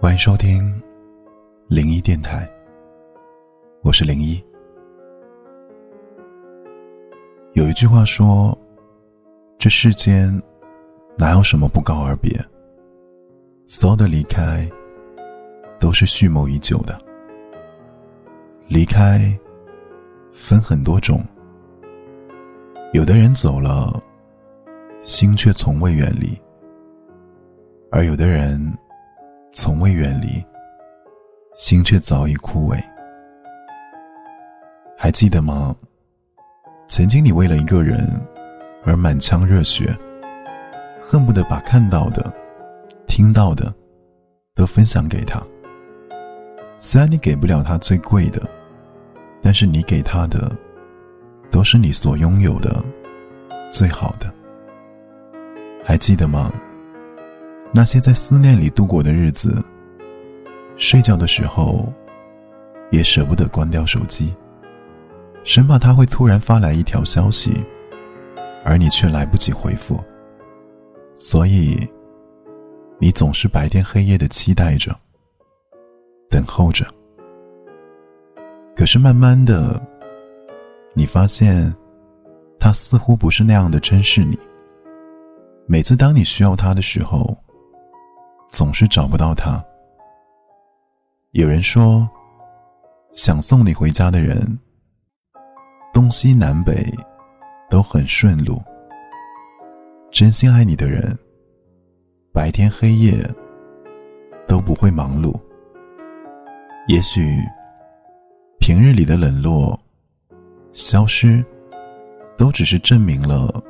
欢迎收听零一电台，我是零一。有一句话说：“这世间哪有什么不告而别？所有的离开都是蓄谋已久的。离开分很多种，有的人走了，心却从未远离；而有的人……”从未远离，心却早已枯萎。还记得吗？曾经你为了一个人而满腔热血，恨不得把看到的、听到的都分享给他。虽然你给不了他最贵的，但是你给他的都是你所拥有的最好的。还记得吗？那些在思念里度过的日子，睡觉的时候也舍不得关掉手机，生怕他会突然发来一条消息，而你却来不及回复。所以，你总是白天黑夜的期待着，等候着。可是慢慢的，你发现，他似乎不是那样的珍视你。每次当你需要他的时候，总是找不到他。有人说，想送你回家的人，东西南北都很顺路；真心爱你的人，白天黑夜都不会忙碌。也许，平日里的冷落、消失，都只是证明了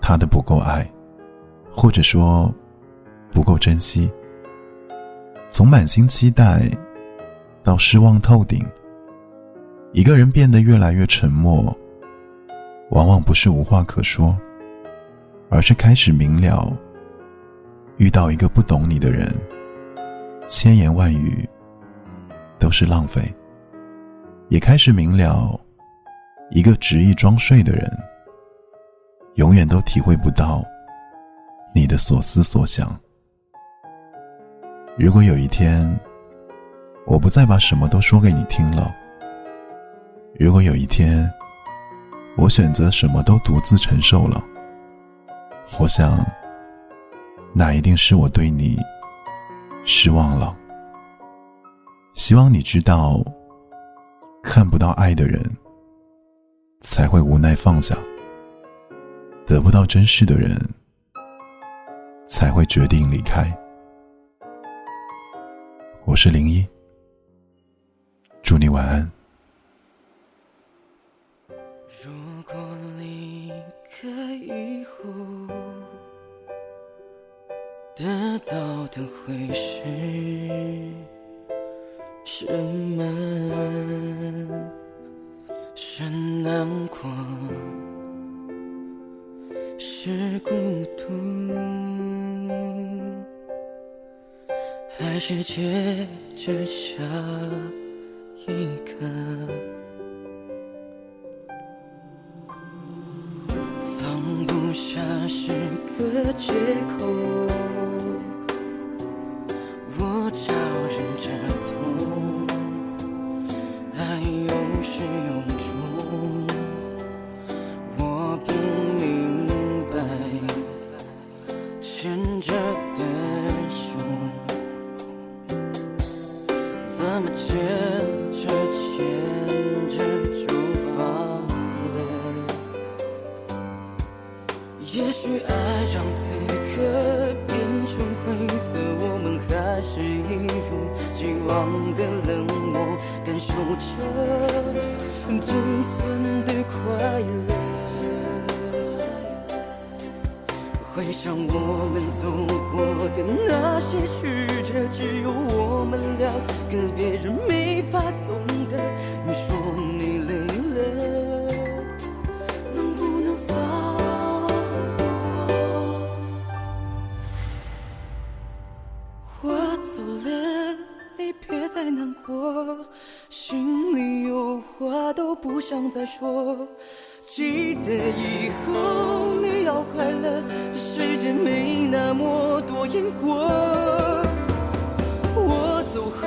他的不够爱，或者说。不够珍惜，从满心期待到失望透顶，一个人变得越来越沉默，往往不是无话可说，而是开始明了，遇到一个不懂你的人，千言万语都是浪费；也开始明了，一个执意装睡的人，永远都体会不到你的所思所想。如果有一天，我不再把什么都说给你听了；如果有一天，我选择什么都独自承受了，我想，那一定是我对你失望了。希望你知道，看不到爱的人，才会无奈放下；得不到珍视的人，才会决定离开。我是零一，祝你晚安。如果离开以后，得到的会是什么？是难过，是孤独。还是接着下一个，放不下是个借口，我招忍着痛，爱有时有牵着牵着就放了？也许爱让此刻变成灰色，我们还是一如既往的冷漠，感受着仅存的快乐。回想我们走过的那些曲折，只有我们两个，别人没法懂得。你说你累了，能不能放过？我走了，你别再难过，心里有话都不想再说。记得以后你要快乐。这世界没那么多因果。走后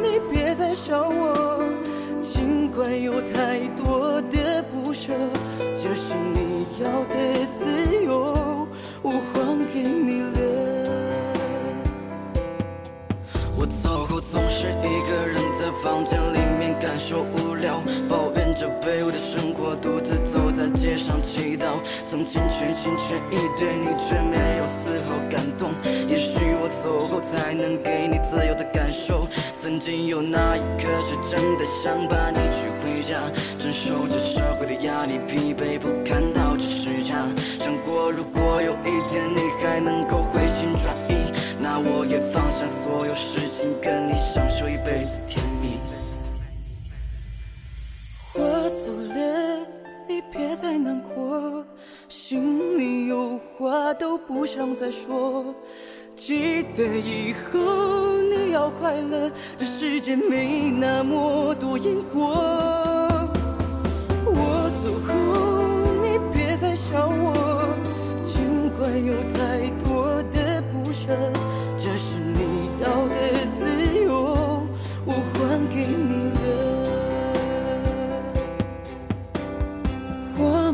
你别再笑我，尽管有太多的不舍，这是你要的自由，我还给你了。我走后总是一个人在房间里面感受无聊，祈祷。曾经全心全意对你，却没有丝毫感动。也许我走后才能给你自由的感受。曾经有那一刻是真的想把你娶回家，承受着社会的压力，疲惫不堪到这时差。想过如果有一天你还能够回心转意，那我也放下所有事情，跟你享受一辈子甜蜜。我走了，别再难过，心里有话都不想再说。记得以后你要快乐，这世界没那么多因果。我走后，你别再想我，尽管有太多的不舍，这是你要的自由，我还给你了。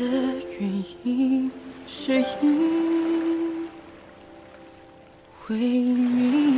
的原因，是因为你。